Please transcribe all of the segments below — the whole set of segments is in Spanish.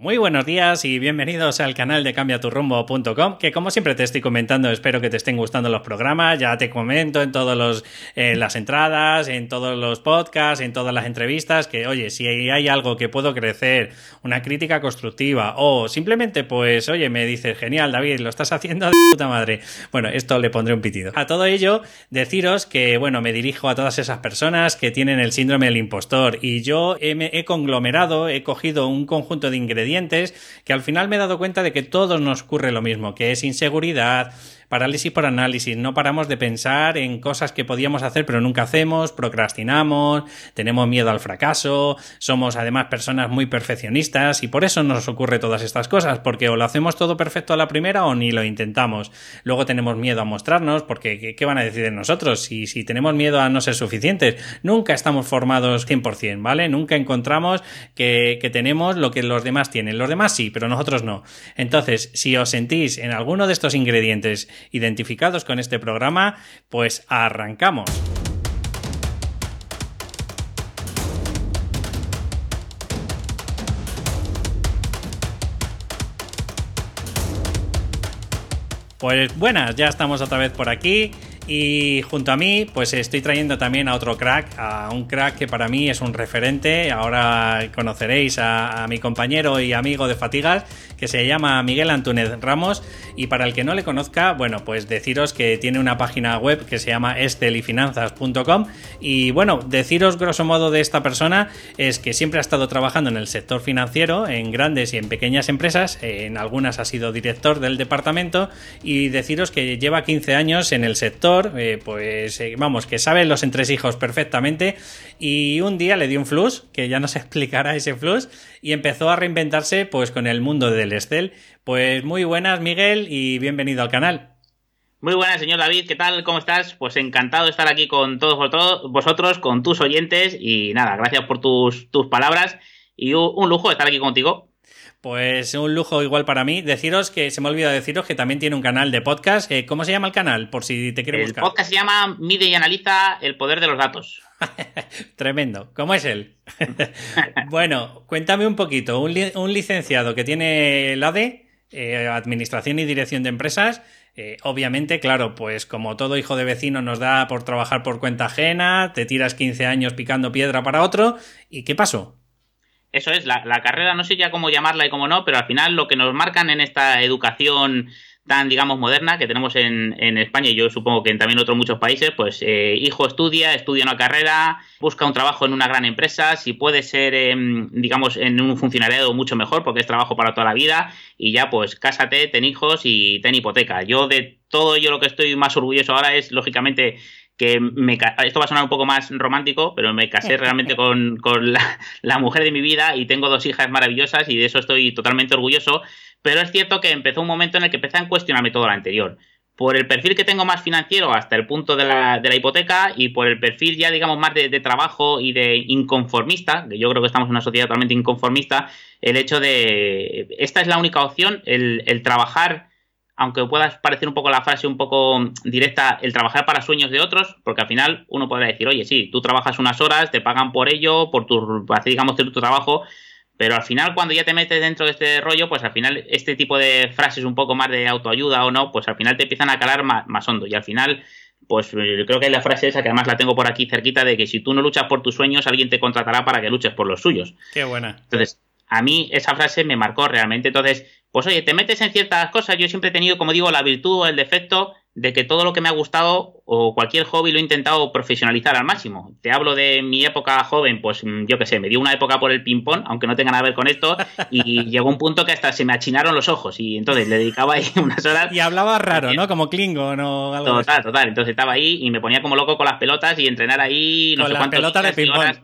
Muy buenos días y bienvenidos al canal de cambiaturrumbo.com, que como siempre te estoy comentando, espero que te estén gustando los programas, ya te comento en todas las entradas, en todos los podcasts, en todas las entrevistas, que oye, si hay algo que puedo crecer, una crítica constructiva o simplemente pues, oye, me dices, genial David, lo estás haciendo de puta madre. Bueno, esto le pondré un pitido. A todo ello, deciros que, bueno, me dirijo a todas esas personas que tienen el síndrome del impostor y yo he conglomerado, he cogido un conjunto de ingredientes que al final me he dado cuenta de que todos nos ocurre lo mismo, que es inseguridad, parálisis por análisis, no paramos de pensar en cosas que podíamos hacer pero nunca hacemos, procrastinamos, tenemos miedo al fracaso, somos además personas muy perfeccionistas y por eso nos ocurre todas estas cosas, porque o lo hacemos todo perfecto a la primera o ni lo intentamos. Luego tenemos miedo a mostrarnos, porque ¿qué van a decir de nosotros? Si, si tenemos miedo a no ser suficientes, nunca estamos formados 100%, ¿vale? Nunca encontramos que tenemos lo que los demás tienen. Los demás sí, pero nosotros no. Entonces, si os sentís en alguno de estos ingredientes identificados con este programa, pues arrancamos. Pues buenas, ya estamos otra vez por aquí. Y junto a mí, pues estoy trayendo también a otro crack, a un crack que para mí es un referente. Ahora conoceréis a, mi compañero y amigo de Fatigas, que se llama Miguel Antúnez Ramos. Y para el que no le conozca, bueno, pues deciros que tiene una página web que se llama estelifinanzas.com. Y bueno, deciros grosso modo de esta persona es que siempre ha estado trabajando en el sector financiero, en grandes y en pequeñas empresas. En algunas ha sido director del departamento. Y deciros que lleva 15 años en el sector eh, pues eh, vamos, que sabe los entresijos perfectamente y un día le dio un flux, que ya nos explicará ese flux, y empezó a reinventarse pues con el mundo del Estel. Pues muy buenas Miguel y bienvenido al canal. Muy buenas, señor David, ¿qué tal? ¿Cómo estás? Pues encantado de estar aquí con todos vosotros, con tus oyentes y nada, gracias por tus, tus palabras y un lujo estar aquí contigo. Pues un lujo igual para mí. Deciros que se me olvidado deciros que también tiene un canal de podcast. Eh, ¿Cómo se llama el canal? Por si te quiero buscar. El podcast se llama Mide y analiza el poder de los datos. Tremendo. ¿Cómo es él? bueno, cuéntame un poquito. Un, licenciado que tiene el ADE, eh, Administración y Dirección de Empresas. Eh, obviamente, claro, pues como todo hijo de vecino nos da por trabajar por cuenta ajena, te tiras 15 años picando piedra para otro. ¿Y qué pasó? Eso es, la, carrera no sé ya cómo llamarla y cómo no, pero al final lo que nos marcan en esta educación tan, digamos, moderna que tenemos en, España y yo supongo que también en otros muchos países, pues eh, hijo estudia, estudia una carrera, busca un trabajo en una gran empresa, si puede ser, em, digamos, en un funcionariado mucho mejor porque es trabajo para toda la vida y ya pues cásate, ten hijos y ten hipoteca. Yo de todo ello lo que estoy más orgulloso ahora es, lógicamente, que me, esto va a sonar un poco más romántico, pero me casé realmente con, la, mujer de mi vida y tengo dos hijas maravillosas y de eso estoy totalmente orgulloso, pero es cierto que empezó un momento en el que empecé a cuestionarme todo lo anterior. Por el perfil que tengo más financiero hasta el punto de la, de la hipoteca y por el perfil ya digamos más de, trabajo y de inconformista, que yo creo que estamos en una sociedad totalmente inconformista, el hecho de esta es la única opción, el, el trabajar aunque pueda parecer un poco la frase un poco directa, el trabajar para sueños de otros, porque al final uno podrá decir, oye, sí, tú trabajas unas horas, te pagan por ello, por tu, digamos, tu trabajo, pero al final cuando ya te metes dentro de este rollo, pues al final este tipo de frases un poco más de autoayuda o no, pues al final te empiezan a calar más, hondo y al final pues eh, creo que hay la frase esa que además la tengo por aquí cerquita de que si tú no luchas por tus sueños, alguien te contratará para que luches por los suyos. Qué buena. Entonces, a mí esa frase me marcó realmente. Entonces, pues oye, te metes en ciertas cosas. Yo siempre he tenido, como digo, la virtud o el defecto de que todo lo que me ha gustado o cualquier hobby lo he intentado profesionalizar al máximo. Te hablo de mi época joven, pues mm, yo qué sé, me dio una época por el ping-pong, aunque no tenga nada que ver con esto, y llegó un punto que hasta se me achinaron los ojos y entonces le dedicaba ahí unas horas. Y hablaba raro, ¿no? Como Klingon o algo Total, total. Entonces estaba ahí y me ponía como loco con las pelotas y entrenar ahí no con sé las pelotas de ping-pong.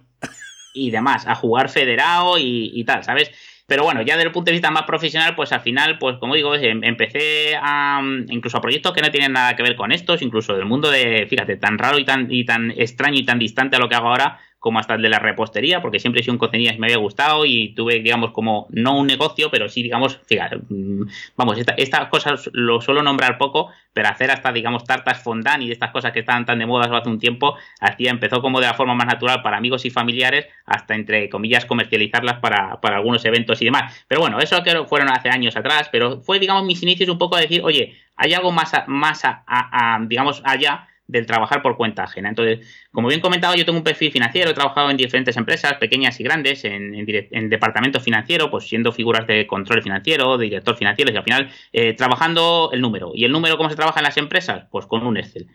Y demás, a jugar federado y, y tal, ¿sabes? Pero bueno, ya desde el punto de vista más profesional, pues al final, pues como digo, em, empecé a incluso a proyectos que no tienen nada que ver con estos, incluso del mundo de, fíjate, tan raro y tan, y tan extraño y tan distante a lo que hago ahora, como hasta el de la repostería, porque siempre he sido un cocinilla y me había gustado y tuve, digamos, como no un negocio, pero sí, digamos, fíjate, mm, vamos, estas cosas lo suelo nombrar poco, pero hacer hasta, digamos, tartas fondant y estas cosas que estaban tan de moda hace un tiempo, hacía, empezó como de la forma más natural para amigos y familiares, hasta, entre comillas, comercializarlas para, para algunos eventos y demás. Pero bueno, eso que fueron hace años atrás, pero fue, digamos, mis inicios un poco a decir, oye, hay algo más, más a, digamos, allá del trabajar por cuenta ajena. Entonces, como bien comentado, yo tengo un perfil financiero, he trabajado en diferentes empresas, pequeñas y grandes, en, en, departamento financiero, pues siendo figuras de control financiero, director financiero, y al final eh, trabajando el número. ¿Y el número cómo se trabaja en las empresas? Pues con un Excel.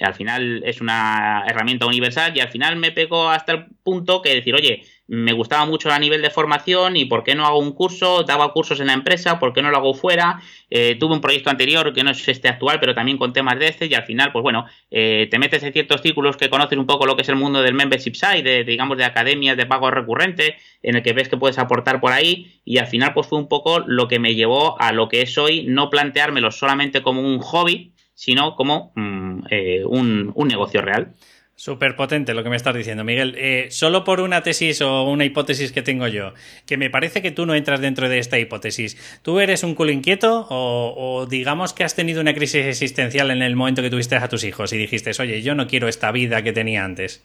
Al final es una herramienta universal y al final me pego hasta el punto que decir, oye, me gustaba mucho a nivel de formación y por qué no hago un curso, daba cursos en la empresa, por qué no lo hago fuera, eh, tuve un proyecto anterior que no es este actual, pero también con temas de este y al final, pues bueno, eh, te metes en ciertos círculos que conoces un poco lo que es el mundo del membership site, de, digamos de academias de pago recurrente, en el que ves que puedes aportar por ahí y al final pues fue un poco lo que me llevó a lo que es hoy, no planteármelo solamente como un hobby, sino como mm, eh, un negocio real. Súper potente lo que me estás diciendo, Miguel. Eh, solo por una tesis o una hipótesis que tengo yo, que me parece que tú no entras dentro de esta hipótesis. ¿Tú eres un culo inquieto o, digamos que has tenido una crisis existencial en el momento que tuviste a tus hijos y dijiste, oye, yo no quiero esta vida que tenía antes?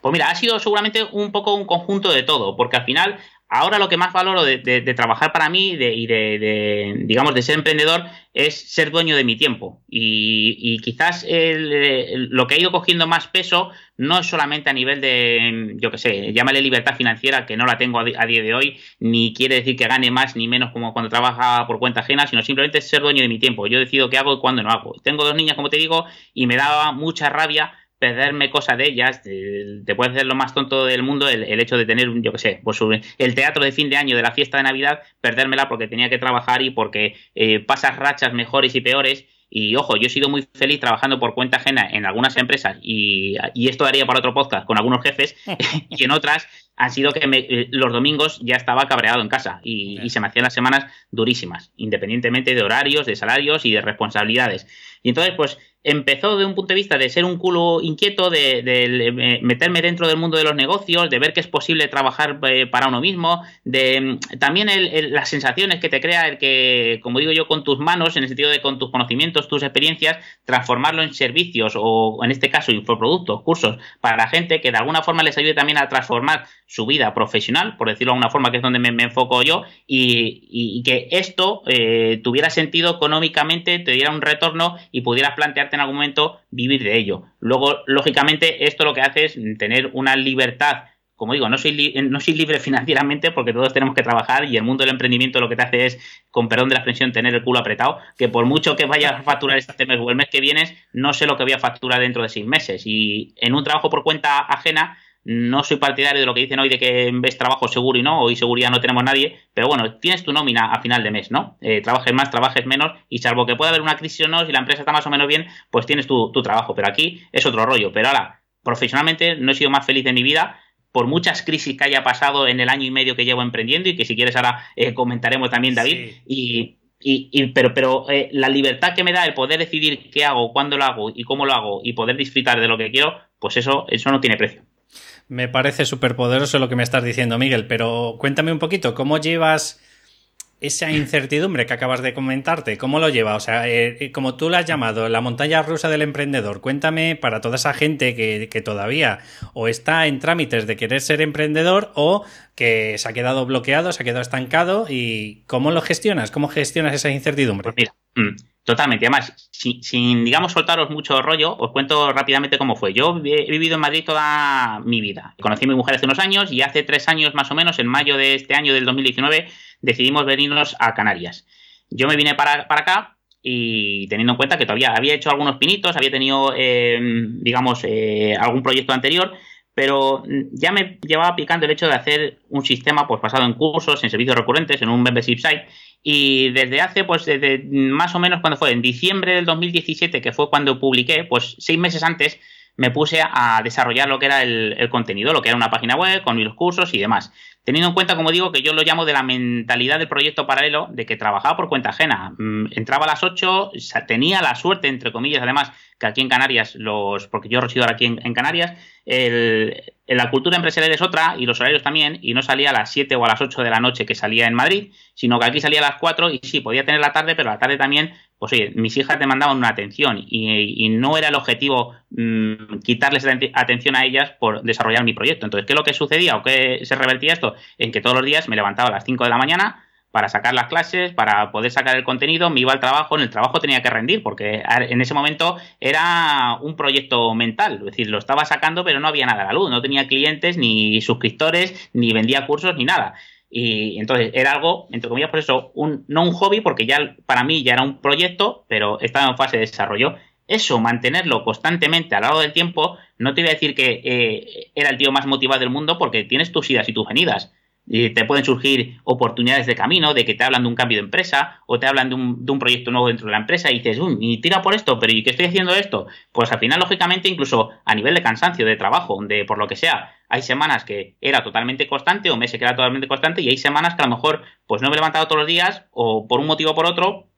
Pues mira, ha sido seguramente un poco un conjunto de todo, porque al final Ahora lo que más valoro de, trabajar para mí y de, digamos, de ser emprendedor es ser dueño de mi tiempo. Y, quizás lo que ha ido cogiendo más peso no es solamente a nivel de, yo qué sé, llámale libertad financiera, que no la tengo a, día de hoy, ni quiere decir que gane más ni menos como cuando trabaja por cuenta ajena, sino simplemente ser dueño de mi tiempo. Yo decido qué hago y cuándo no hago. Tengo dos niñas, como te digo, y me daba mucha rabia perderme cosas de ellas, te, puede hacer lo más tonto del mundo el, hecho de tener, yo qué sé, pues el teatro de fin de año de la fiesta de Navidad, perdérmela porque tenía que trabajar y porque eh, pasas rachas mejores y peores. Y ojo, yo he sido muy feliz trabajando por cuenta ajena en algunas empresas y, esto daría para otro podcast con algunos jefes y en otras han sido que eh, los domingos ya estaba cabreado en casa y, y, se me hacían las semanas durísimas, independientemente de horarios, de salarios y de responsabilidades. Y entonces, pues empezó de un punto de vista de ser un culo inquieto, de, meterme dentro del mundo de los negocios, de ver que es posible trabajar eh, para uno mismo, de mm, también las sensaciones que te crea el que, como digo yo, con tus manos, en el sentido de con tus conocimientos, tus experiencias, transformarlo en servicios o en este caso infoproductos, cursos para la gente que de alguna forma les ayude también a transformar su vida profesional, por decirlo de alguna forma, que es donde me, enfoco yo, y, que esto eh, tuviera sentido económicamente, te diera un retorno y pudieras plantearte en algún momento vivir de ello. Luego, lógicamente, esto lo que hace es tener una libertad como digo, no soy, no soy libre financieramente porque todos tenemos que trabajar y el mundo del emprendimiento lo que te hace es, con perdón de la expresión, tener el culo apretado, que por mucho que vayas a facturar este mes o el mes que vienes, no sé lo que voy a facturar dentro de seis meses. Y en un trabajo por cuenta ajena, no soy partidario de lo que dicen hoy de que ves trabajo seguro y no, hoy seguridad no tenemos nadie, pero bueno, tienes tu nómina a final de mes, ¿no? Eh, trabajes más, trabajes menos, y salvo que pueda haber una crisis o no, si la empresa está más o menos bien, pues tienes tu, trabajo. Pero aquí es otro rollo. Pero ahora, profesionalmente, no he sido más feliz de mi vida por muchas crisis que haya pasado en el año y medio que llevo emprendiendo y que si quieres ahora eh, comentaremos también, David. Y, y, pero pero eh, la libertad que me da el poder decidir qué hago, cuándo lo hago y cómo lo hago y poder disfrutar de lo que quiero, pues eso, eso no tiene precio. Me parece súper poderoso lo que me estás diciendo, Miguel, pero cuéntame un poquito, ¿cómo llevas esa incertidumbre que acabas de comentarte? ¿Cómo lo lleva? O sea, eh, eh, como tú lo has llamado, la montaña rusa del emprendedor, cuéntame para toda esa gente que, que, todavía o está en trámites de querer ser emprendedor o que se ha quedado bloqueado, se ha quedado estancado y ¿cómo lo gestionas? ¿Cómo gestionas esa incertidumbre? Pues mira, mm, Totalmente. Además, sin, digamos, soltaros mucho rollo, os cuento rápidamente cómo fue. Yo he vivido en Madrid toda mi vida. Conocí a mi mujer hace unos años y hace tres años más o menos, en mayo de este año del 2019, decidimos venirnos a Canarias. Yo me vine para, acá y teniendo en cuenta que todavía había hecho algunos pinitos, había tenido, eh, digamos, eh, algún proyecto anterior, pero ya me llevaba picando el hecho de hacer un sistema pues basado en cursos, en servicios recurrentes, en un membership site. Y desde hace, pues desde más o menos cuando fue, en diciembre del 2017, que fue cuando publiqué, pues seis meses antes, me puse a desarrollar lo que era el, contenido, lo que era una página web con mis cursos y demás. Teniendo en cuenta, como digo, que yo lo llamo de la mentalidad del proyecto paralelo, de que trabajaba por cuenta ajena. Mm, entraba a las 8, tenía la suerte, entre comillas, además, que aquí en Canarias, los porque yo resido ahora aquí en, Canarias, la cultura empresarial es otra y los horarios también, y no salía a las 7 o a las 8 de la noche que salía en Madrid, sino que aquí salía a las 4 y sí, podía tener la tarde, pero la tarde también, pues oye, mis hijas te mandaban una atención y, no era el objetivo mm, quitarles atención a ellas por desarrollar mi proyecto. Entonces, ¿qué es lo que sucedía o qué se revertía esto? En que todos los días me levantaba a las 5 de la mañana, para sacar las clases, para poder sacar el contenido, me iba al trabajo, en el trabajo tenía que rendir, porque en ese momento era un proyecto mental, es decir, lo estaba sacando, pero no había nada a la luz, no tenía clientes, ni suscriptores, ni vendía cursos, ni nada. Y entonces era algo, entre comillas, por eso, un, no un hobby, porque ya para mí ya era un proyecto, pero estaba en fase de desarrollo. Eso, mantenerlo constantemente a lo largo del tiempo, no te voy a decir que eh, era el tío más motivado del mundo, porque tienes tus idas y tus venidas y te pueden surgir oportunidades de camino, de que te hablan de un cambio de empresa o te hablan de un, de un proyecto nuevo dentro de la empresa y dices, uy, y tira por esto, pero ¿y qué estoy haciendo esto? Pues al final, lógicamente, incluso a nivel de cansancio, de trabajo, donde por lo que sea, hay semanas que era totalmente constante o meses que era totalmente constante y hay semanas que a lo mejor pues no me he levantado todos los días o por un motivo o por otro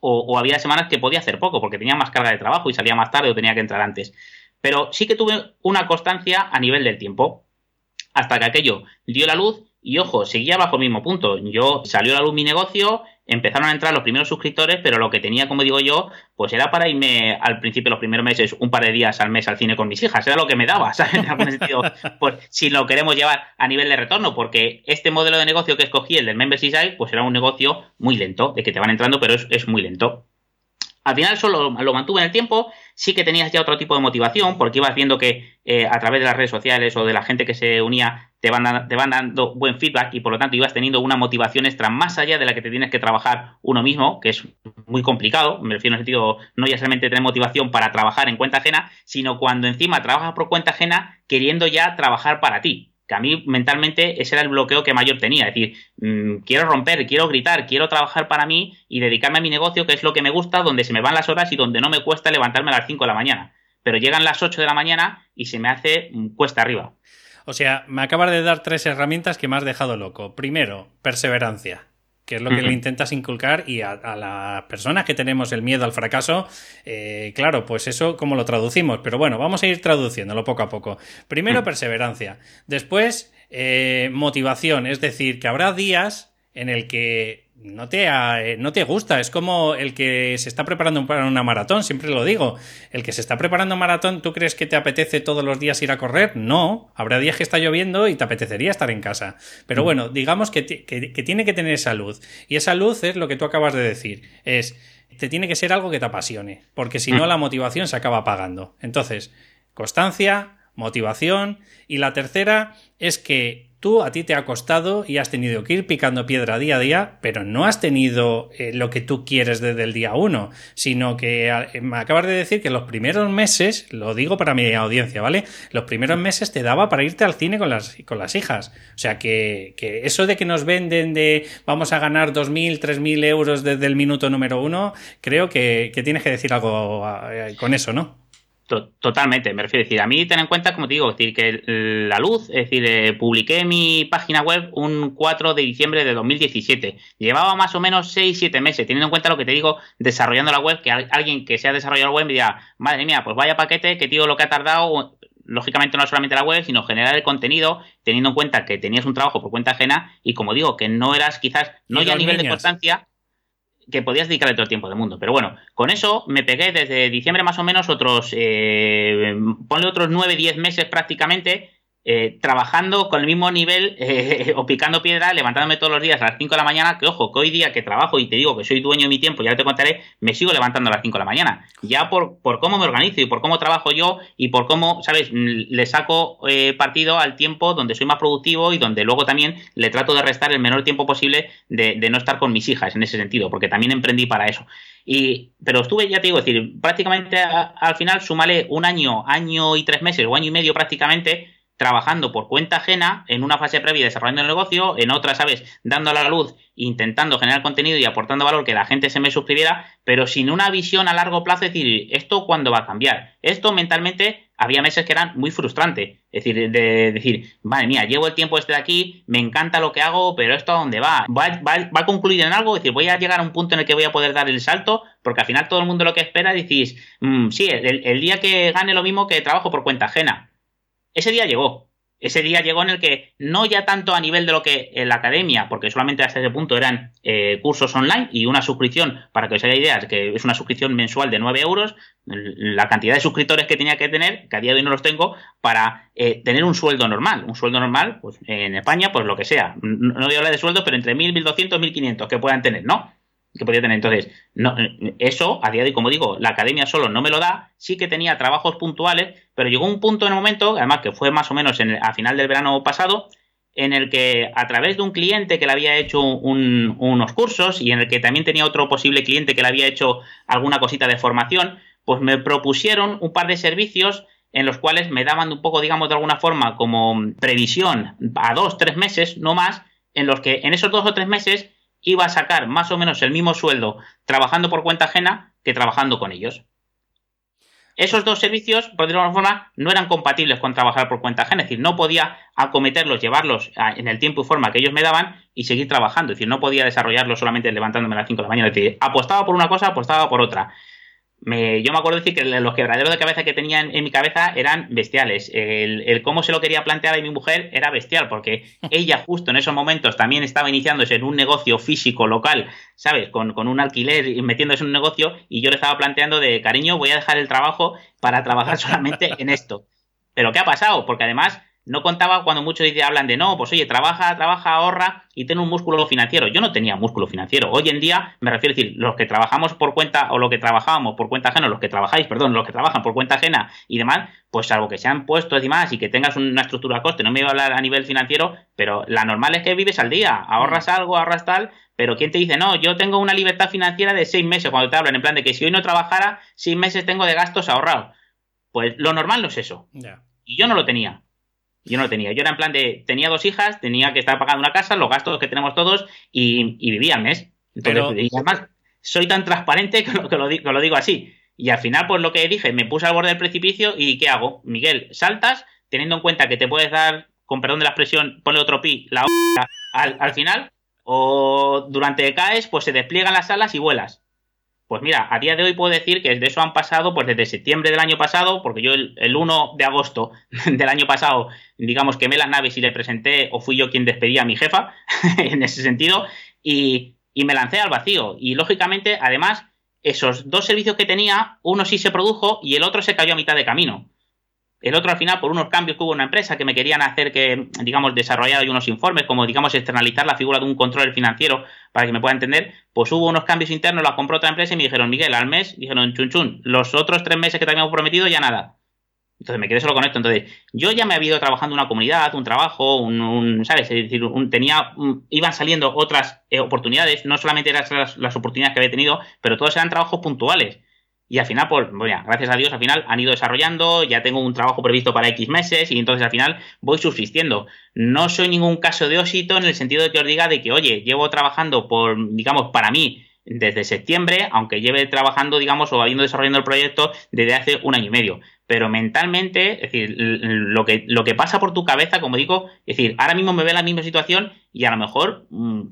o, o había semanas que podía hacer poco porque tenía más carga de trabajo y salía más tarde o tenía que entrar antes. Pero sí que tuve una constancia a nivel del tiempo hasta que aquello dio la luz y ojo, seguía bajo el mismo punto. Yo salió a la luz mi negocio, empezaron a entrar los primeros suscriptores, pero lo que tenía, como digo yo, pues era para irme al principio, los primeros meses, un par de días al mes al cine con mis hijas. Era lo que me daba, ¿sabes? En algún sentido, pues si lo queremos llevar a nivel de retorno, porque este modelo de negocio que escogí, el del Membership Site, pues era un negocio muy lento, de que te van entrando, pero es, muy lento. Al final solo lo mantuve en el tiempo sí que tenías ya otro tipo de motivación, porque ibas viendo que eh, a través de las redes sociales o de la gente que se unía te van, te van dando buen feedback y por lo tanto ibas teniendo una motivación extra más allá de la que te tienes que trabajar uno mismo, que es muy complicado, me refiero en el sentido no ya solamente tener motivación para trabajar en cuenta ajena, sino cuando encima trabajas por cuenta ajena queriendo ya trabajar para ti que a mí mentalmente ese era el bloqueo que mayor tenía. Es decir, mm, quiero romper, quiero gritar, quiero trabajar para mí y dedicarme a mi negocio, que es lo que me gusta, donde se me van las horas y donde no me cuesta levantarme a las 5 de la mañana. Pero llegan las 8 de la mañana y se me hace mm, cuesta arriba. O sea, me acabas de dar tres herramientas que me has dejado loco. Primero, perseverancia que es lo que le intentas inculcar y a, las personas que tenemos el miedo al fracaso, eh, claro, pues eso como lo traducimos, pero bueno, vamos a ir traduciéndolo poco a poco. Primero, mm. perseverancia, después, eh, motivación, es decir, que habrá días en el que no te, eh, no te gusta. Es como el que se está preparando para una maratón, siempre lo digo. El que se está preparando maratón, ¿tú crees que te apetece todos los días ir a correr? No. Habrá días que está lloviendo y te apetecería estar en casa. Pero mm. bueno, digamos que, que, tiene que tener esa luz. Y esa luz es lo que tú acabas de decir. Es, te tiene que ser algo que te apasione. Porque si no, mm. la motivación se acaba apagando. Entonces, constancia, motivación. Y la tercera es que Tú a ti te ha costado y has tenido que ir picando piedra día a día, pero no has tenido eh, lo que tú quieres desde el día uno, sino que eh, me acabas de decir que los primeros meses, lo digo para mi audiencia, ¿vale? Los primeros meses te daba para irte al cine con las, con las hijas. O sea que, eso de que nos venden de vamos a ganar 2.000, 3.000 euros desde el minuto número uno, creo que, que tienes que decir algo eh, con eso, ¿no? Totalmente, me refiero a decir, a mí ten en cuenta, como te digo, decir, que la luz, es decir, eh, publiqué mi página web un 4 de diciembre de 2017. Llevaba más o menos 6-7 meses, teniendo en cuenta lo que te digo, desarrollando la web, que alguien que sea desarrollador web me diga, madre mía, pues vaya paquete, que digo lo que ha tardado, lógicamente no solamente la web, sino generar el contenido, teniendo en cuenta que tenías un trabajo por cuenta ajena y como digo, que no eras quizás, no ya a nivel de constancia, que podías dedicarle todo el tiempo del mundo. Pero bueno, con eso me pegué desde diciembre más o menos otros, eh, ponle otros 9, 10 meses prácticamente eh, trabajando con el mismo nivel eh, o picando piedra, levantándome todos los días a las 5 de la mañana, que ojo, que hoy día que trabajo y te digo que soy dueño de mi tiempo, ya te contaré, me sigo levantando a las 5 de la mañana. Ya por, por cómo me organizo y por cómo trabajo yo y por cómo, ¿sabes? Le saco eh, partido al tiempo donde soy más productivo y donde luego también le trato de restar el menor tiempo posible de, no estar con mis hijas en ese sentido, porque también emprendí para eso. Y, pero estuve, ya te digo, decir, prácticamente al final sumale un año, año y tres meses o año y medio prácticamente trabajando por cuenta ajena en una fase previa desarrollando el negocio, en otra, ¿sabes? Dándole a la luz, intentando generar contenido y aportando valor que la gente se me suscribiera, pero sin una visión a largo plazo, es decir, ¿esto cuándo va a cambiar? Esto mentalmente había meses que eran muy frustrantes. Es decir, de, decir, madre mía, llevo el tiempo este de aquí, me encanta lo que hago, pero esto a dónde va? ¿Va, a concluir en algo? Es decir, voy a llegar a un punto en el que voy a poder dar el salto, porque al final todo el mundo lo que espera, decís, mm, sí, el día que gane lo mismo que trabajo por cuenta ajena. Ese día llegó, ese día llegó en el que no ya tanto a nivel de lo que en la academia, porque solamente hasta ese punto eran eh, cursos online y una suscripción, para que os hagáis ideas, que es una suscripción mensual de 9 euros, la cantidad de suscriptores que tenía que tener, que a día de hoy no los tengo, para eh, tener un sueldo normal. Un sueldo normal, pues en España, pues lo que sea. No voy a hablar de sueldo, pero entre 1.000, 1.200, 1.500 que puedan tener, ¿no? Que podía tener. Entonces, no, eso, a día de hoy, como digo, la academia solo no me lo da, sí que tenía trabajos puntuales, pero llegó un punto en el momento, además que fue más o menos en a final del verano pasado, en el que a través de un cliente que le había hecho unos cursos y en el que también tenía otro posible cliente que le había hecho alguna cosita de formación, pues me propusieron un par de servicios en los cuales me daban un poco, digamos, de alguna forma como previsión a dos, tres meses, no más, en los que en esos dos o tres meses iba a sacar más o menos el mismo sueldo trabajando por cuenta ajena que trabajando con ellos. Esos dos servicios, por decirlo de alguna forma, no eran compatibles con trabajar por cuenta ajena. Es decir, no podía acometerlos, llevarlos en el tiempo y forma que ellos me daban y seguir trabajando. Es decir, no podía desarrollarlos solamente levantándome a las 5 de la mañana. Es decir, apostaba por una cosa, apostaba por otra yo me acuerdo decir que los quebraderos de cabeza que tenía en, mi cabeza eran bestiales. El, cómo se lo quería plantear a mi mujer era bestial, porque ella justo en esos momentos también estaba iniciándose en un negocio físico local, ¿sabes? Con, con un alquiler y metiéndose en un negocio, y yo le estaba planteando de, cariño, voy a dejar el trabajo para trabajar solamente en esto. Pero ¿qué ha pasado? Porque además no contaba cuando muchos hablan de no, pues oye, trabaja, trabaja, ahorra y ten un músculo financiero. Yo no tenía músculo financiero. Hoy en día, me refiero a decir, los que trabajamos por cuenta, o lo que trabajábamos por cuenta ajena, los que trabajáis, perdón, los que trabajan por cuenta ajena y demás, pues salvo que sean puestos y demás y que tengas una estructura a coste, no me iba a hablar a nivel financiero, pero la normal es que vives al día, ahorras mm. algo, ahorras tal, pero ¿quién te dice, no, yo tengo una libertad financiera de seis meses cuando te hablan, en plan de que si hoy no trabajara, seis meses tengo de gastos ahorrados? Pues lo normal no es eso. Y yo no lo tenía. Yo no lo tenía. Yo era en plan de, tenía dos hijas, tenía que estar pagando una casa, los gastos que tenemos todos y, vivía al mes. Y además, soy tan transparente que lo, que, lo, digo así. Y al final, pues lo que dije, me puse al borde del precipicio y ¿qué hago? Miguel, saltas, teniendo en cuenta que te puedes dar, con perdón de la expresión, ponle otro pi, la al, al final, o durante que caes, pues se despliegan las alas y vuelas. Pues mira, a día de hoy puedo decir que de eso han pasado, pues desde septiembre del año pasado, porque yo el, 1 de agosto del año pasado, digamos, quemé las naves y le presenté, o fui yo quien despedía a mi jefa, en ese sentido, y, y me lancé al vacío. Y lógicamente, además, esos dos servicios que tenía, uno sí se produjo y el otro se cayó a mitad de camino. El otro al final, por unos cambios que hubo en una empresa que me querían hacer que, digamos, desarrollar unos informes, como, digamos, externalizar la figura de un control financiero para que me pueda entender, pues hubo unos cambios internos, la compró otra empresa y me dijeron, Miguel, al mes, dijeron, chun chun, los otros tres meses que te habíamos prometido ya nada. Entonces me quedé solo con esto. Entonces, yo ya me había ido trabajando una comunidad, un trabajo, un, ¿sabes? Es decir, tenía, iban saliendo otras eh, oportunidades, no solamente eran las, las oportunidades que había tenido, pero todos eran trabajos puntuales. Y al final, pues, bueno, gracias a Dios, al final han ido desarrollando, ya tengo un trabajo previsto para X meses y entonces al final voy subsistiendo. No soy ningún caso de ósito en el sentido de que os diga de que, oye, llevo trabajando por, digamos, para mí desde septiembre, aunque lleve trabajando, digamos, o habiendo desarrollando el proyecto desde hace un año y medio. Pero mentalmente, es decir, lo que, lo que pasa por tu cabeza, como digo, es decir, ahora mismo me ve la misma situación y a lo mejor, mm,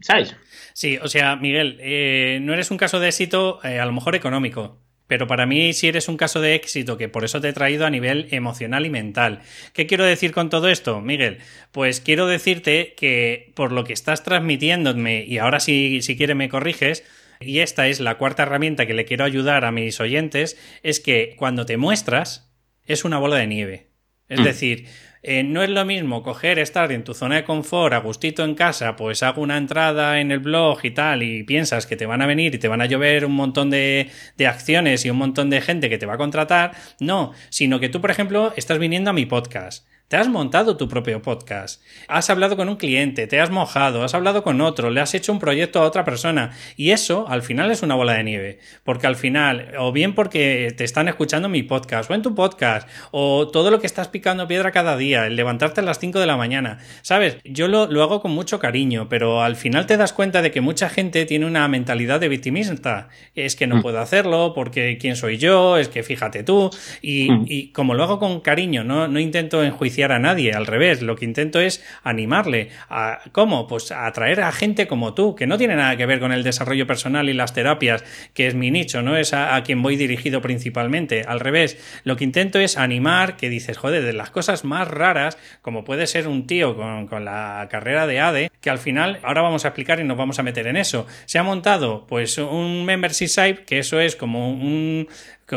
¿sabes? Sí, o sea, Miguel, eh, no eres un caso de éxito eh, a lo mejor económico, pero para mí sí eres un caso de éxito, que por eso te he traído a nivel emocional y mental. ¿Qué quiero decir con todo esto, Miguel? Pues quiero decirte que por lo que estás transmitiéndome, y ahora si, si quieres me corriges, y esta es la cuarta herramienta que le quiero ayudar a mis oyentes, es que cuando te muestras es una bola de nieve. Es mm. decir, eh, no es lo mismo coger, estar en tu zona de confort, a gustito en casa, pues hago una entrada en el blog y tal, y piensas que te van a venir y te van a llover un montón de, de acciones y un montón de gente que te va a contratar. No, sino que tú, por ejemplo, estás viniendo a mi podcast Te has montado tu propio podcast, has hablado con un cliente, te has mojado, has hablado con otro, le has hecho un proyecto a otra persona y eso al final es una bola de nieve, porque al final, o bien porque te están escuchando mi podcast o en tu podcast, o todo lo que estás picando piedra cada día, el levantarte a las 5 de la mañana, ¿sabes? Yo lo, lo hago con mucho cariño, pero al final te das cuenta de que mucha gente tiene una mentalidad de victimista, es que no mm. puedo hacerlo porque quién soy yo, es que fíjate tú, y, mm. y como lo hago con cariño, no, no intento enjuiciar a nadie, al revés, lo que intento es animarle. A, ¿Cómo? Pues a atraer a gente como tú, que no tiene nada que ver con el desarrollo personal y las terapias, que es mi nicho, no es a, quien voy dirigido principalmente. Al revés, lo que intento es animar, que dices, joder, de las cosas más raras, como puede ser un tío con, con la carrera de ADE, que al final, ahora vamos a explicar y nos vamos a meter en eso. Se ha montado pues un membership site, que eso es como un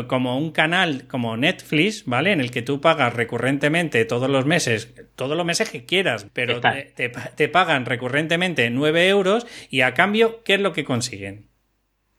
como un canal como Netflix, ¿vale? En el que tú pagas recurrentemente todos los meses, todos los meses que quieras, pero te, te, pagan recurrentemente 9 euros y a cambio, ¿qué es lo que consiguen?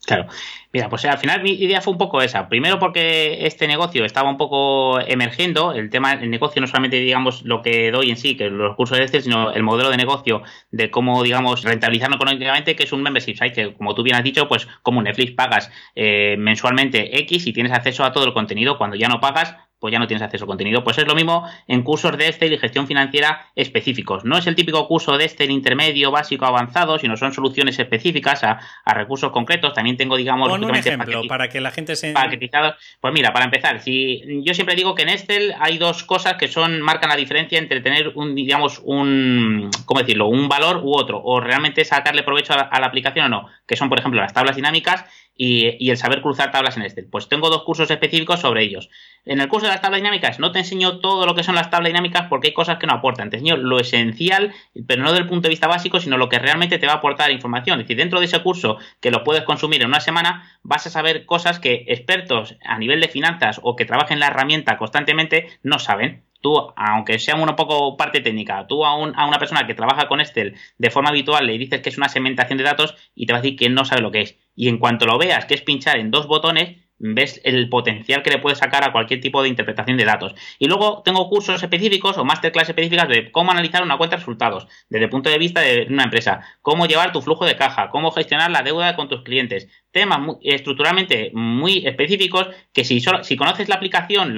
Claro. Mira, pues al final mi idea fue un poco esa. Primero porque este negocio estaba un poco emergiendo. El tema, el negocio no solamente, digamos, lo que doy en sí, que los cursos de este, sino el modelo de negocio de cómo, digamos, rentabilizarlo económicamente, que es un membership site, que como tú bien has dicho, pues como Netflix pagas eh, mensualmente X y tienes acceso a todo el contenido. Cuando ya no pagas, pues ya no tienes acceso al contenido. Pues es lo mismo en cursos de Excel y gestión financiera específicos. No es el típico curso de Excel intermedio, básico, avanzado, sino son soluciones específicas a, recursos concretos. También tengo, digamos, Pon un ejemplo para que la gente se Pues mira, para empezar, si yo siempre digo que en Excel hay dos cosas que son marcan la diferencia entre tener un, digamos, un, ¿cómo decirlo? Un valor u otro, o realmente sacarle provecho a la aplicación o no, que son, por ejemplo, las tablas dinámicas y, el saber cruzar tablas en Excel. Pues tengo dos cursos específicos sobre ellos. En el curso de las tablas dinámicas no te enseño todo lo que son las tablas dinámicas porque hay cosas que no aportan. Te enseño lo esencial, pero no del punto de vista básico, sino lo que realmente te va a aportar información. Es decir, dentro de ese curso que lo puedes consumir en una semana, vas a saber cosas que expertos a nivel de finanzas o que trabajen la herramienta constantemente no saben tú, aunque sea un poco parte técnica, tú a, a, una persona que trabaja con Excel de forma habitual le dices que es una segmentación de datos y te va a decir que no sabe lo que es. Y en cuanto lo veas, que es pinchar en dos botones, ves el potencial que le puedes sacar a cualquier tipo de interpretación de datos. Y luego tengo cursos específicos o masterclass específicas de cómo analizar una cuenta de resultados desde el punto de vista de una empresa, cómo llevar tu flujo de caja, cómo gestionar la deuda con tus clientes, temas estructuralmente muy específicos que si, si conoces la aplicación,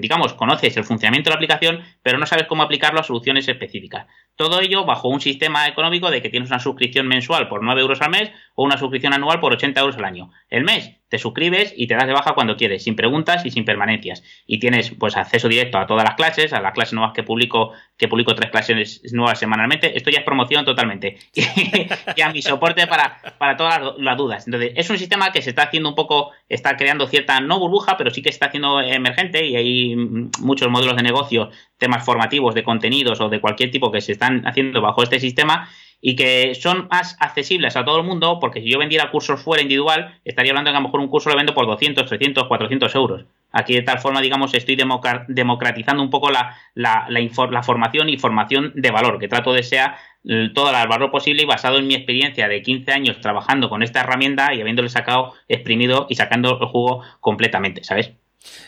digamos, conoces el funcionamiento de la aplicación, pero no sabes cómo aplicarlo a soluciones específicas. Todo ello bajo un sistema económico de que tienes una suscripción mensual por 9 euros al mes o una suscripción anual por 80 euros al año. El mes te suscribes y te das de baja cuando quieres, sin preguntas y sin permanencias. Y tienes pues acceso directo a todas las clases, a las clases nuevas que publico, que publico tres clases nuevas semanalmente. Esto ya es promoción totalmente. y a mi soporte para, para todas las, dudas. Entonces, es un sistema que se está haciendo un poco, está creando cierta, no burbuja, pero sí que se está haciendo emergente y hay muchos modelos de negocio, temas formativos, de contenidos o de cualquier tipo que se están haciendo bajo este sistema y que son más accesibles a todo el mundo, porque si yo vendiera cursos fuera individual, estaría hablando de que a lo mejor un curso lo vendo por 200, 300, 400 euros. Aquí de tal forma, digamos, estoy democratizando un poco la, la, la, formación y formación de valor, que trato de sea todo el valor posible y basado en mi experiencia de 15 años trabajando con esta herramienta y habiéndole sacado, exprimido y sacando el jugo completamente, ¿sabes?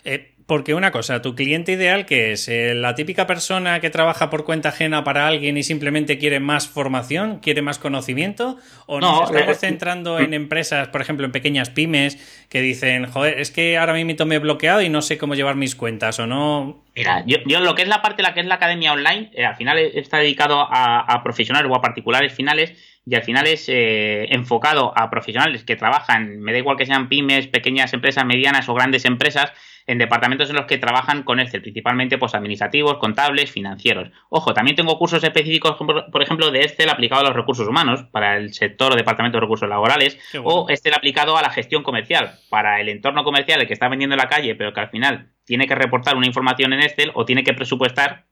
Eh, porque una cosa, tu cliente ideal que es eh, la típica persona que trabaja por cuenta ajena para alguien y simplemente quiere más formación, quiere más conocimiento, o nos no, estamos eh, centrando en empresas, por ejemplo, en pequeñas pymes que dicen, joder, es que ahora mismo me he bloqueado y no sé cómo llevar mis cuentas o no. Mira, yo, yo lo que es la parte, la que es la academia online, al final está dedicado a, a profesionales o a particulares finales y al final es eh, enfocado a profesionales que trabajan, me da igual que sean pymes, pequeñas empresas, medianas o grandes empresas, en departamentos en los que trabajan con Excel, principalmente pues administrativos, contables, financieros. Ojo, también tengo cursos específicos, por ejemplo, de Excel aplicado a los recursos humanos para el sector o departamento de recursos laborales, o Excel aplicado a la gestión comercial para el entorno comercial, el que está vendiendo en la calle, pero que al final tiene que reportar una información en Excel o tiene que presupuestar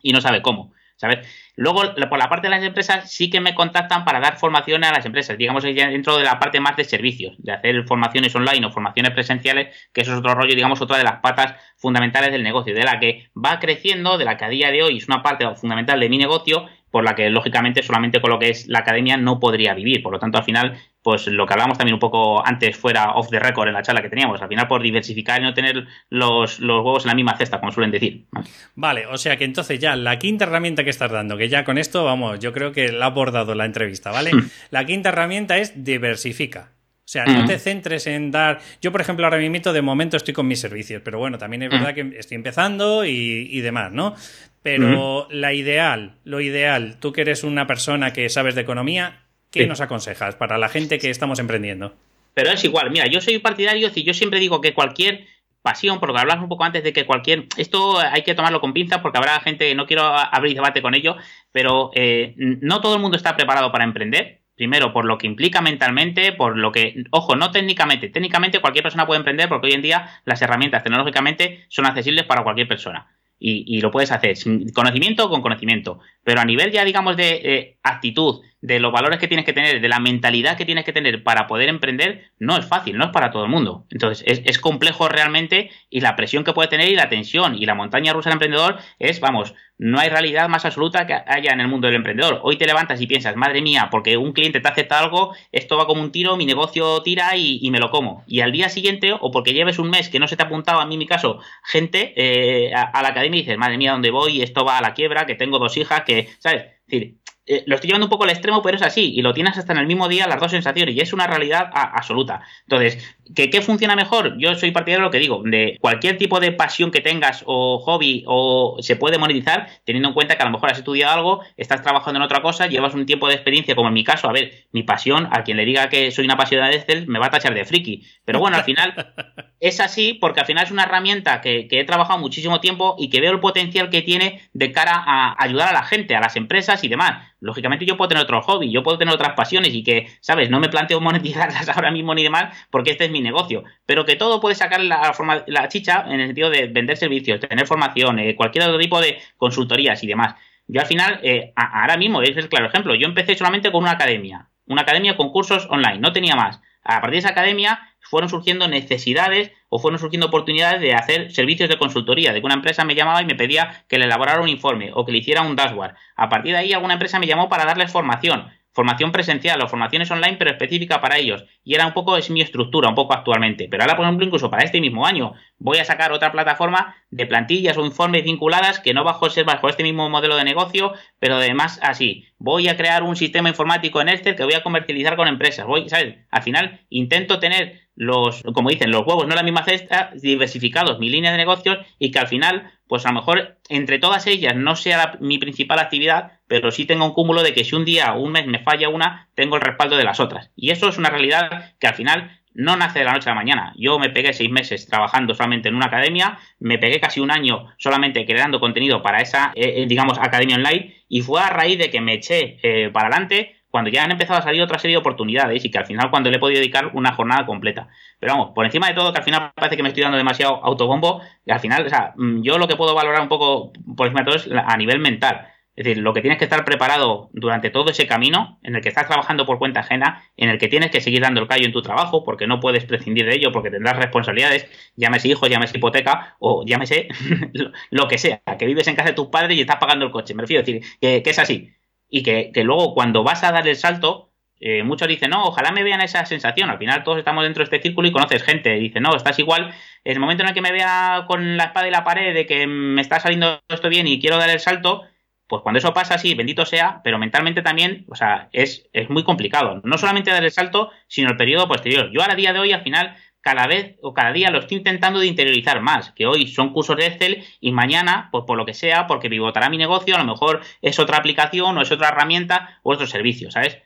y no sabe cómo. ¿Sabes? Luego, por la parte de las empresas, sí que me contactan para dar formación a las empresas, digamos, dentro de la parte más de servicios, de hacer formaciones online o formaciones presenciales, que eso es otro rollo, digamos, otra de las patas fundamentales del negocio, de la que va creciendo, de la que a día de hoy es una parte fundamental de mi negocio, por la que lógicamente solamente con lo que es la academia no podría vivir. Por lo tanto, al final, pues lo que hablábamos también un poco antes fuera off the record en la charla que teníamos, al final por diversificar y no tener los, los huevos en la misma cesta, como suelen decir. Vale, o sea que entonces ya la quinta herramienta que estás dando, que ya con esto, vamos, yo creo que la ha abordado la entrevista, ¿vale? Hmm. La quinta herramienta es diversifica. O sea, no te centres en dar. Yo, por ejemplo, ahora mismo de momento estoy con mis servicios, pero bueno, también es verdad que estoy empezando y, y demás, ¿no? Pero la ideal, lo ideal, tú que eres una persona que sabes de economía, ¿qué nos aconsejas para la gente que estamos emprendiendo? Pero es igual, mira, yo soy partidario, y yo siempre digo que cualquier pasión, porque hablamos un poco antes de que cualquier. Esto hay que tomarlo con pinzas porque habrá gente, no quiero abrir debate con ello, pero eh, no todo el mundo está preparado para emprender. Primero, por lo que implica mentalmente, por lo que, ojo, no técnicamente, técnicamente cualquier persona puede emprender porque hoy en día las herramientas tecnológicamente son accesibles para cualquier persona y, lo puedes hacer sin conocimiento o con conocimiento. Pero a nivel ya, digamos, de eh, actitud, de los valores que tienes que tener, de la mentalidad que tienes que tener para poder emprender, no es fácil, no es para todo el mundo. Entonces, es, complejo realmente y la presión que puede tener y la tensión y la montaña rusa del emprendedor es, vamos, no hay realidad más absoluta que haya en el mundo del emprendedor. Hoy te levantas y piensas, madre mía, porque un cliente te acepta algo, esto va como un tiro, mi negocio tira y, me lo como. Y al día siguiente, o porque lleves un mes que no se te ha apuntado, a mí en mi caso, gente eh, a, la academia y dices, madre mía, ¿dónde voy? Esto va a la quiebra, que tengo dos hijas, que, ¿sabes? Es decir, eh, lo estoy llevando un poco al extremo, pero es así, y lo tienes hasta en el mismo día las dos sensaciones, y es una realidad absoluta. Entonces, ¿qué, ¿qué, funciona mejor? Yo soy partidario de lo que digo, de cualquier tipo de pasión que tengas o hobby o se puede monetizar, teniendo en cuenta que a lo mejor has estudiado algo, estás trabajando en otra cosa, llevas un tiempo de experiencia, como en mi caso, a ver, mi pasión, a quien le diga que soy una apasionada de Excel, me va a tachar de friki. Pero bueno, al final es así porque al final es una herramienta que, que he trabajado muchísimo tiempo y que veo el potencial que tiene de cara a ayudar a la gente, a las empresas y demás lógicamente yo puedo tener otro hobby, yo puedo tener otras pasiones y que, ¿sabes? No me planteo monetizarlas ahora mismo ni demás porque este es mi negocio, pero que todo puede sacar la, forma, la chicha en el sentido de vender servicios, tener formación, eh, cualquier otro tipo de consultorías y demás. Yo al final, eh, ahora mismo, es el claro ejemplo, yo empecé solamente con una academia, una academia con cursos online, no tenía más. A partir de esa academia fueron surgiendo necesidades o fueron surgiendo oportunidades de hacer servicios de consultoría, de que una empresa me llamaba y me pedía que le elaborara un informe o que le hiciera un dashboard. A partir de ahí alguna empresa me llamó para darles formación formación presencial o formaciones online, pero específica para ellos. Y era un poco, es mi estructura, un poco actualmente. Pero ahora, por ejemplo, incluso para este mismo año, voy a sacar otra plataforma de plantillas o informes vinculadas que no bajo ser bajo este mismo modelo de negocio, pero además así. Voy a crear un sistema informático en Excel que voy a comercializar con empresas. Voy, ¿sabes? Al final intento tener los, como dicen, los huevos, no la misma cesta, diversificados, mi línea de negocios y que al final, pues a lo mejor entre todas ellas no sea mi principal actividad, pero sí tengo un cúmulo de que si un día o un mes me falla una, tengo el respaldo de las otras. Y eso es una realidad que al final no nace de la noche a la mañana. Yo me pegué seis meses trabajando solamente en una academia, me pegué casi un año solamente creando contenido para esa, eh, eh, digamos, academia online, y fue a raíz de que me eché eh, para adelante cuando ya han empezado a salir otra serie de oportunidades y que al final cuando le he podido dedicar una jornada completa. Pero vamos, por encima de todo, que al final parece que me estoy dando demasiado autobombo, y al final, o sea, mm, yo lo que puedo valorar un poco por encima de todo es a nivel mental. Es decir, lo que tienes que estar preparado durante todo ese camino en el que estás trabajando por cuenta ajena, en el que tienes que seguir dando el callo en tu trabajo, porque no puedes prescindir de ello, porque tendrás responsabilidades, llámese hijo, llámese hipoteca, o llámese lo que sea, que vives en casa de tus padres y estás pagando el coche. Me refiero a decir que, es así. Y que, luego cuando vas a dar el salto, eh, muchos dicen, no, ojalá me vean esa sensación. Al final todos estamos dentro de este círculo y conoces gente. Dicen, no, estás igual. El momento en el que me vea con la espada y la pared de que me está saliendo esto bien y quiero dar el salto, pues cuando eso pasa, sí, bendito sea, pero mentalmente también, o sea, es, es muy complicado. No solamente dar el salto, sino el periodo posterior. Yo a día de hoy, al final, cada vez o cada día lo estoy intentando de interiorizar más, que hoy son cursos de Excel y mañana, pues por lo que sea, porque pivotará mi negocio, a lo mejor es otra aplicación o es otra herramienta o otro servicio, ¿sabes?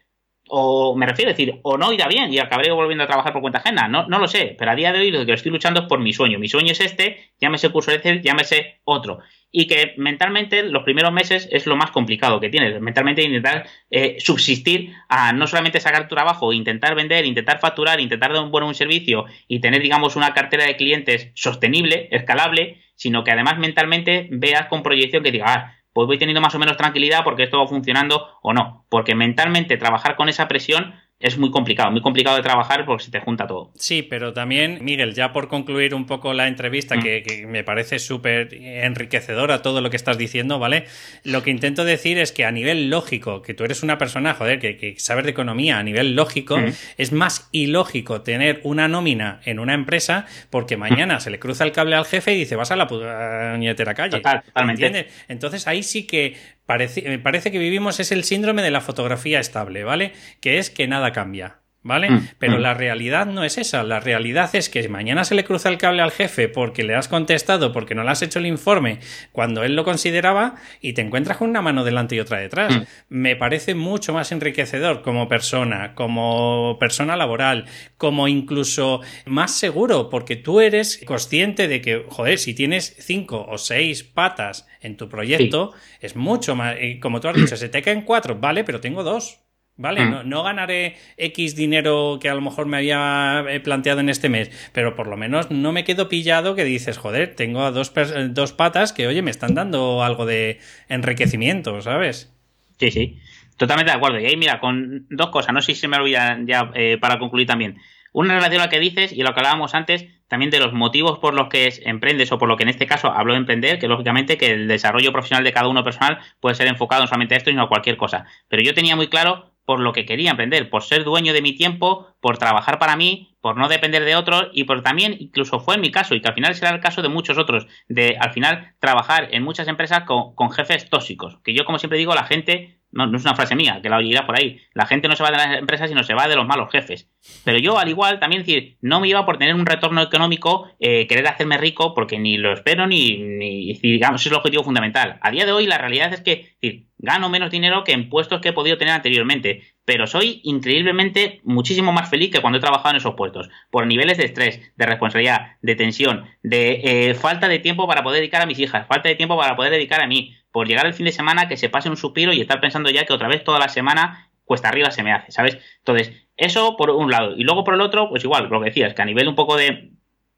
O me refiero a decir, o no irá bien y acabaré volviendo a trabajar por cuenta ajena, no, no lo sé, pero a día de hoy lo que estoy luchando es por mi sueño. Mi sueño es este, llámese curso de Excel, llámese otro y que mentalmente los primeros meses es lo más complicado que tienes. Mentalmente intentar eh, subsistir a no solamente sacar tu trabajo, intentar vender, intentar facturar, intentar dar un buen servicio y tener, digamos, una cartera de clientes sostenible, escalable, sino que además mentalmente veas con proyección que digas, ah, pues voy teniendo más o menos tranquilidad porque esto va funcionando o no. Porque mentalmente trabajar con esa presión es muy complicado, muy complicado de trabajar porque se te junta todo. Sí, pero también, Miguel, ya por concluir un poco la entrevista, mm. que, me parece súper enriquecedora todo lo que estás diciendo, ¿vale? Lo que intento decir es que a nivel lógico, que tú eres una persona, joder, que, que sabes de economía, a nivel lógico, mm. es más ilógico tener una nómina en una empresa porque mañana mm. se le cruza el cable al jefe y dice, vas a la puñetera calle. totalmente. Entonces ahí sí que parece, me parece que vivimos es el síndrome de la fotografía estable, ¿vale? Que es que nada cambia. ¿Vale? Mm, Pero mm. la realidad no es esa. La realidad es que mañana se le cruza el cable al jefe porque le has contestado, porque no le has hecho el informe cuando él lo consideraba y te encuentras con una mano delante y otra detrás. Mm. Me parece mucho más enriquecedor como persona, como persona laboral, como incluso más seguro, porque tú eres consciente de que, joder, si tienes cinco o seis patas en tu proyecto, es mucho más. Y como tú has dicho, se te caen cuatro, vale, pero tengo dos. ¿Vale? Mm. No, ganaré X dinero que a lo mejor me había eh, planteado en este mes, pero por lo menos no me quedo pillado que dices, joder, tengo a dos, dos patas que, oye, me están dando algo de enriquecimiento, ¿sabes? Sí, sí, totalmente de acuerdo. Y ahí, mira, con dos cosas, no sé si se me olvida ya eh, para concluir también. Una relación a lo que dices y lo que hablábamos antes, también de los motivos por los que emprendes o por lo que en este caso hablo de emprender, que lógicamente que el desarrollo profesional de cada uno personal puede ser enfocado no solamente a esto, sino a cualquier cosa. Pero yo tenía muy claro por lo que quería emprender, por ser dueño de mi tiempo, por trabajar para mí, por no depender de otros y por también, incluso fue en mi caso y que al final será el caso de muchos otros, de al final trabajar en muchas empresas con, jefes tóxicos. Que yo, como siempre digo, la gente, no, no, es una frase mía, que la oirás por ahí, la gente no se va de las empresas, sino se va de los malos jefes. Pero yo, al igual, también decir, no me iba por tener un retorno económico, eh, querer hacerme rico, porque ni lo espero, ni, ni digamos, es el objetivo fundamental. A día de hoy, la realidad es que, gano menos dinero que en puestos que he podido tener anteriormente, pero soy increíblemente muchísimo más feliz que cuando he trabajado en esos puestos, por niveles de estrés, de responsabilidad, de tensión, de eh, falta de tiempo para poder dedicar a mis hijas, falta de tiempo para poder dedicar a mí, por llegar al fin de semana que se pase un suspiro y estar pensando ya que otra vez toda la semana cuesta arriba se me hace, ¿sabes? Entonces, eso por un lado. Y luego por el otro, pues igual, lo que decías, que a nivel un poco de,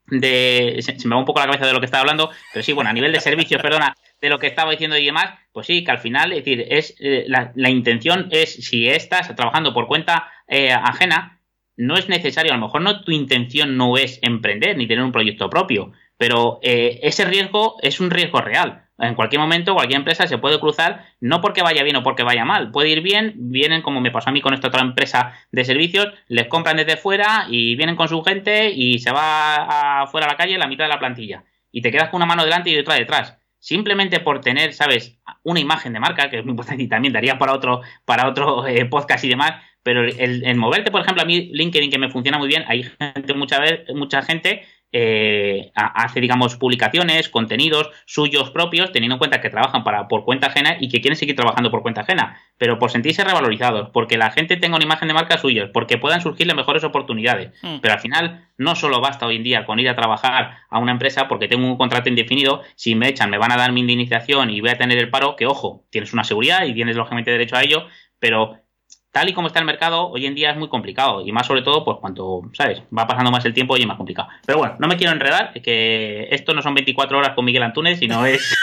se, me va un poco la cabeza de lo que estaba hablando, pero sí, bueno, a nivel de servicios, perdona, de lo que estaba diciendo y demás, pues sí, que al final, es decir, es eh, la, intención es, si estás trabajando por cuenta eh, ajena, no es necesario, a lo mejor no tu intención no es emprender ni tener un proyecto propio, pero eh, ese riesgo es un riesgo real. En cualquier momento, cualquier empresa se puede cruzar, no porque vaya bien o porque vaya mal. Puede ir bien, vienen como me pasó a mí con esta otra empresa de servicios, les compran desde fuera y vienen con su gente y se va afuera a la calle la mitad de la plantilla. Y te quedas con una mano delante y otra detrás simplemente por tener, ¿sabes?, una imagen de marca, que es muy importante y también daría para otro, para otro eh, podcast y demás, pero el, moverte, por ejemplo, a mí LinkedIn, que me funciona muy bien, hay gente, mucha, mucha gente eh, hace, digamos, publicaciones, contenidos suyos propios, teniendo en cuenta que trabajan para, por cuenta ajena y que quieren seguir trabajando por cuenta ajena, pero por sentirse revalorizados, porque la gente tenga una imagen de marca suya, porque puedan surgirle mejores oportunidades. Mm. Pero al final no solo basta hoy en día con ir a trabajar a una empresa porque tengo un contrato indefinido, si me echan me van a dar mi indemnización y voy a tener el paro, que ojo, tienes una seguridad y tienes lógicamente derecho a ello, pero tal y como está el mercado, hoy en día es muy complicado. Y más sobre todo, pues cuando, ¿sabes? Va pasando más el tiempo y es más complicado. Pero bueno, no me quiero enredar, que esto no son 24 horas con Miguel Antunes, sino es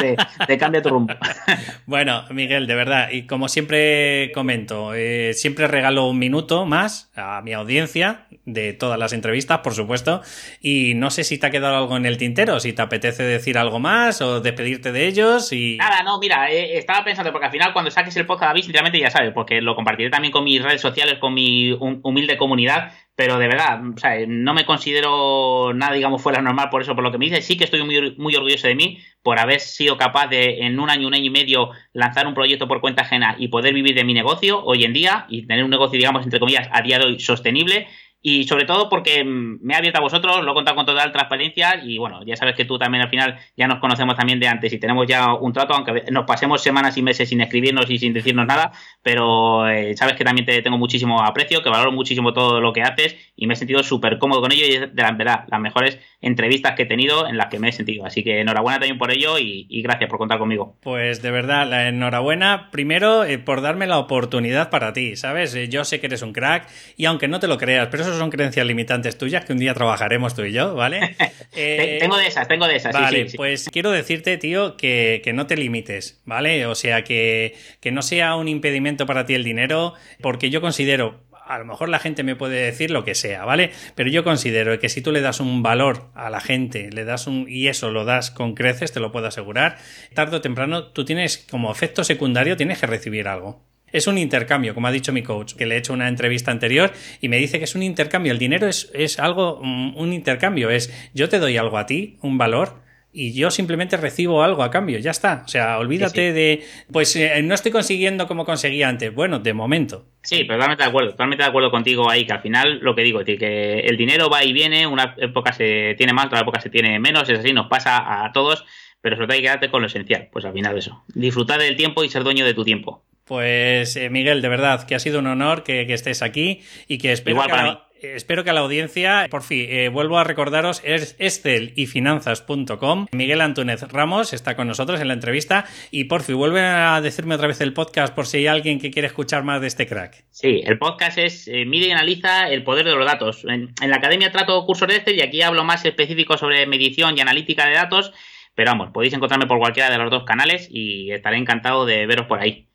de, de cambia tu rumbo. bueno, Miguel, de verdad, y como siempre comento, eh, siempre regalo un minuto más a mi audiencia de todas las entrevistas, por supuesto. Y no sé si te ha quedado algo en el tintero, si te apetece decir algo más o despedirte de ellos. y Nada, no, mira, eh, estaba pensando, porque al final cuando saques el podcast, David, sinceramente ya sabes, porque lo compartiré también con mis redes sociales, con mi humilde comunidad, pero de verdad, o sea, no me considero nada, digamos, fuera normal por eso, por lo que me dices. Sí que estoy muy orgulloso de mí por haber sido capaz de, en un año, un año y medio, lanzar un proyecto por cuenta ajena y poder vivir de mi negocio hoy en día y tener un negocio, digamos, entre comillas, a día de hoy sostenible y sobre todo porque mm, me ha abierto a vosotros, lo he contado con total transparencia y bueno, ya sabes que tú también al final ya nos conocemos también de antes y tenemos ya un trato, aunque nos pasemos semanas y meses sin escribirnos y sin decirnos nada, pero eh, sabes que también te tengo muchísimo aprecio, que valoro muchísimo todo lo que haces y me he sentido súper cómodo con ello y es de la verdad las mejores entrevistas que he tenido en las que me he sentido. Así que enhorabuena también por ello y, gracias por contar conmigo. Pues de verdad, la enhorabuena primero eh, por darme la oportunidad para ti, ¿sabes? Eh, yo sé que eres un crack y aunque no te lo creas, pero eso son creencias limitantes tuyas que un día trabajaremos tú y yo, ¿vale? Eh, tengo de esas, tengo de esas. Vale, pues quiero decirte, tío, que, no te limites, ¿vale? O sea, que, que no sea un impedimento para ti el dinero, porque yo considero, a lo mejor la gente me puede decir lo que sea, ¿vale? Pero yo considero que si tú le das un valor a la gente, le das un y eso lo das con creces, te lo puedo asegurar, tarde o temprano tú tienes como efecto secundario tienes que recibir algo. Es un intercambio, como ha dicho mi coach, que le he hecho una entrevista anterior y me dice que es un intercambio. El dinero es, es algo, mm, un intercambio, es yo te doy algo a ti, un valor, y yo simplemente recibo algo a cambio, ya está. O sea, olvídate de, pues eh, no estoy consiguiendo como conseguía antes. Bueno, de momento. Sí, totalmente de acuerdo, totalmente de acuerdo contigo ahí, que al final lo que digo, que el dinero va y viene, una época se tiene más, otra época se tiene menos, es así, nos pasa a todos, pero sobre todo hay que quedarte con lo esencial, pues al final eso, disfrutar del tiempo y ser dueño de tu tiempo. Pues eh, Miguel, de verdad, que ha sido un honor que, estés aquí y que espero Igual para mí espero que a la audiencia, por fin, eh, vuelvo a recordaros, es estelyfinanzas.com. Miguel Antúnez Ramos está con nosotros en la entrevista y por fin, vuelve a decirme otra vez el podcast por si hay alguien que quiere escuchar más de este crack. Sí, el podcast es eh, Mide y analiza el poder de los datos. En, la academia trato cursos de este y aquí hablo más específico sobre medición y analítica de datos, pero vamos, podéis encontrarme por cualquiera de los dos canales y estaré encantado de veros por ahí.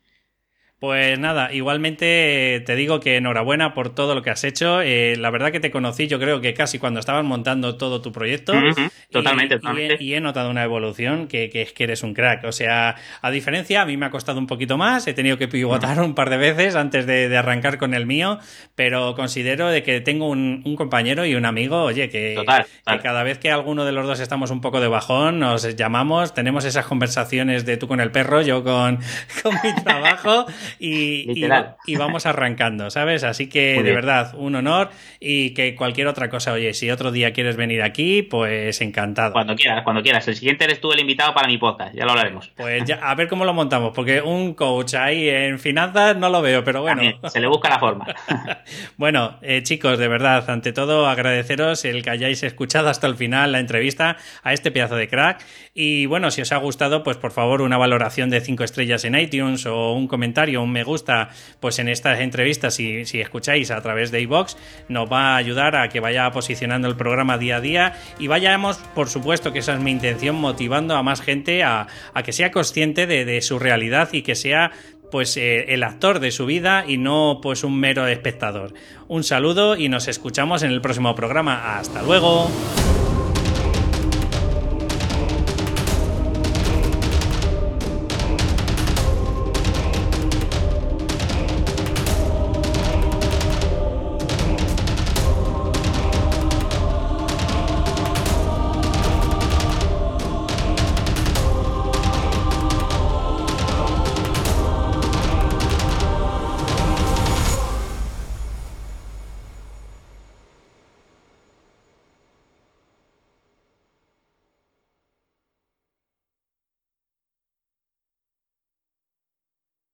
Pues nada, igualmente te digo que enhorabuena por todo lo que has hecho. Eh, la verdad que te conocí, yo creo que casi cuando estabas montando todo tu proyecto. Totalmente, y, totalmente. Y he, notado una evolución que, es que eres un crack. O sea, a diferencia, a mí me ha costado un poquito más. He tenido que pivotar un par de veces antes de, arrancar con el mío, pero considero de que tengo un, compañero y un amigo, oye, que, cada vez que alguno de los dos estamos un poco de bajón, nos llamamos, tenemos esas conversaciones de tú con el perro, yo con, con mi trabajo y, y, vamos arrancando, ¿sabes? Así que de verdad, un honor y que cualquier otra cosa, oye, si otro día quieres venir aquí, pues encantado. Cuando quieras, cuando quieras. El siguiente eres tú el invitado para mi podcast, ya lo hablaremos. Pues ya, a ver cómo lo montamos, porque un coach ahí en finanzas no lo veo, pero bueno. se le busca la forma. bueno, eh, chicos, de verdad, ante todo agradeceros el que hayáis escuchado hasta el final la entrevista a este pedazo de crack. Y bueno, si os ha gustado, pues por favor una valoración de 5 estrellas en iTunes o un comentario un me gusta, pues en estas entrevistas, si, si escucháis a través de iBox, nos va a ayudar a que vaya posicionando el programa día a día y vayamos, por supuesto, que esa es mi intención, motivando a más gente a, que sea consciente de, su realidad y que sea pues eh, el actor de su vida y no pues un mero espectador. Un saludo y nos escuchamos en el próximo programa. Hasta luego.